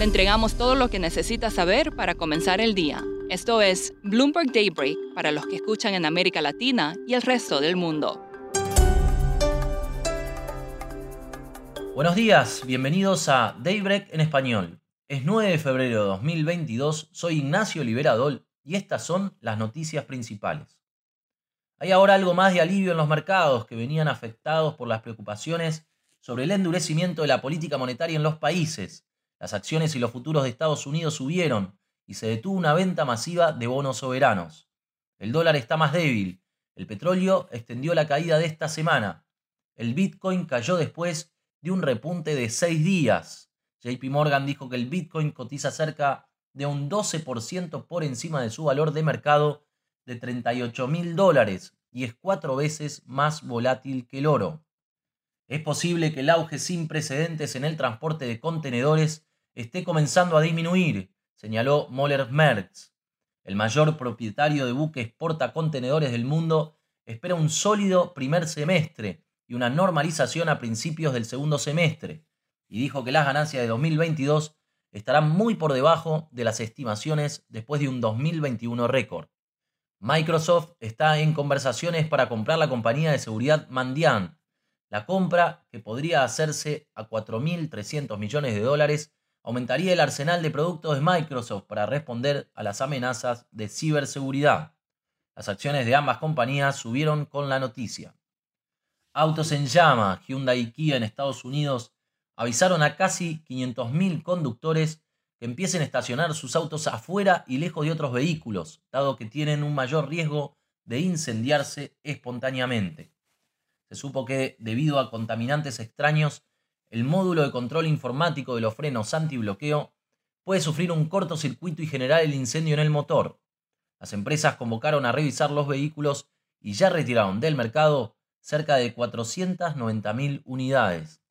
Le entregamos todo lo que necesita saber para comenzar el día. Esto es Bloomberg Daybreak para los que escuchan en América Latina y el resto del mundo. Buenos días, bienvenidos a Daybreak en español. Es 9 de febrero de 2022, soy Ignacio Liberadol y estas son las noticias principales. Hay ahora algo más de alivio en los mercados que venían afectados por las preocupaciones sobre el endurecimiento de la política monetaria en los países las acciones y los futuros de Estados Unidos subieron y se detuvo una venta masiva de bonos soberanos. El dólar está más débil. El petróleo extendió la caída de esta semana. El Bitcoin cayó después de un repunte de seis días. JP Morgan dijo que el Bitcoin cotiza cerca de un 12% por encima de su valor de mercado de 38 mil dólares y es cuatro veces más volátil que el oro. Es posible que el auge sin precedentes en el transporte de contenedores esté comenzando a disminuir, señaló Moller Merz. El mayor propietario de buques portacontenedores del mundo espera un sólido primer semestre y una normalización a principios del segundo semestre, y dijo que las ganancias de 2022 estarán muy por debajo de las estimaciones después de un 2021 récord. Microsoft está en conversaciones para comprar la compañía de seguridad Mandiant. La compra, que podría hacerse a 4.300 millones de dólares, aumentaría el arsenal de productos de Microsoft para responder a las amenazas de ciberseguridad. Las acciones de ambas compañías subieron con la noticia. Autos en llama, Hyundai y Kia en Estados Unidos avisaron a casi 500.000 conductores que empiecen a estacionar sus autos afuera y lejos de otros vehículos, dado que tienen un mayor riesgo de incendiarse espontáneamente. Se supo que, debido a contaminantes extraños, el módulo de control informático de los frenos antibloqueo puede sufrir un cortocircuito y generar el incendio en el motor. Las empresas convocaron a revisar los vehículos y ya retiraron del mercado cerca de 490.000 unidades.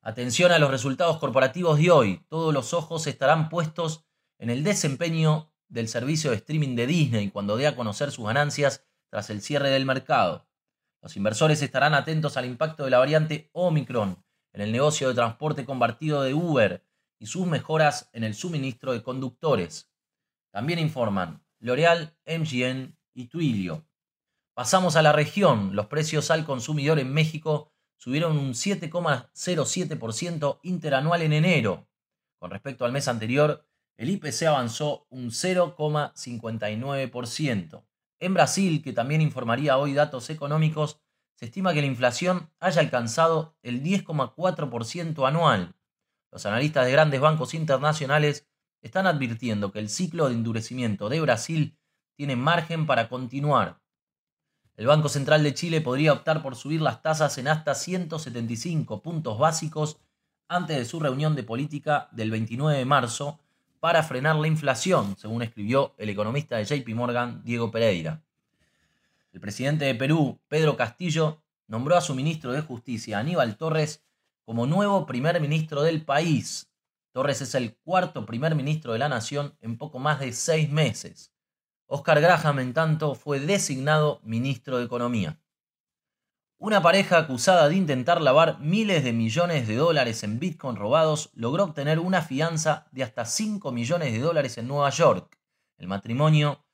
Atención a los resultados corporativos de hoy. Todos los ojos estarán puestos en el desempeño del servicio de streaming de Disney cuando dé a conocer sus ganancias tras el cierre del mercado. Los inversores estarán atentos al impacto de la variante Omicron en el negocio de transporte compartido de Uber y sus mejoras en el suministro de conductores. También informan L'Oreal, MGN y Twilio. Pasamos a la región. Los precios al consumidor en México subieron un 7,07% interanual en enero. Con respecto al mes anterior, el IPC avanzó un 0,59%. En Brasil, que también informaría hoy datos económicos, se estima que la inflación haya alcanzado el 10,4% anual. Los analistas de grandes bancos internacionales están advirtiendo que el ciclo de endurecimiento de Brasil tiene margen para continuar. El Banco Central de Chile podría optar por subir las tasas en hasta 175 puntos básicos antes de su reunión de política del 29 de marzo para frenar la inflación, según escribió el economista de JP Morgan, Diego Pereira. El presidente de Perú, Pedro Castillo, nombró a su ministro de Justicia, Aníbal Torres, como nuevo primer ministro del país. Torres es el cuarto primer ministro de la nación en poco más de seis meses. Oscar Graham, en tanto, fue designado ministro de Economía. Una pareja acusada de intentar lavar miles de millones de dólares en Bitcoin robados logró obtener una fianza de hasta 5 millones de dólares en Nueva York. El matrimonio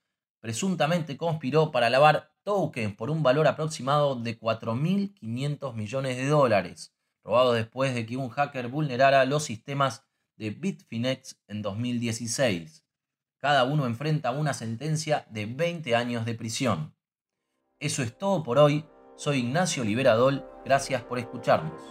presuntamente conspiró para lavar tokens por un valor aproximado de 4.500 millones de dólares, robado después de que un hacker vulnerara los sistemas de Bitfinex en 2016. Cada uno enfrenta una sentencia de 20 años de prisión. Eso es todo por hoy. Soy Ignacio Liberadol. Gracias por escucharnos.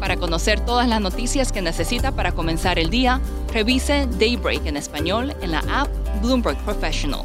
Para conocer todas las noticias que necesita para comenzar el día, revise Daybreak en español en la app Bloomberg Professional.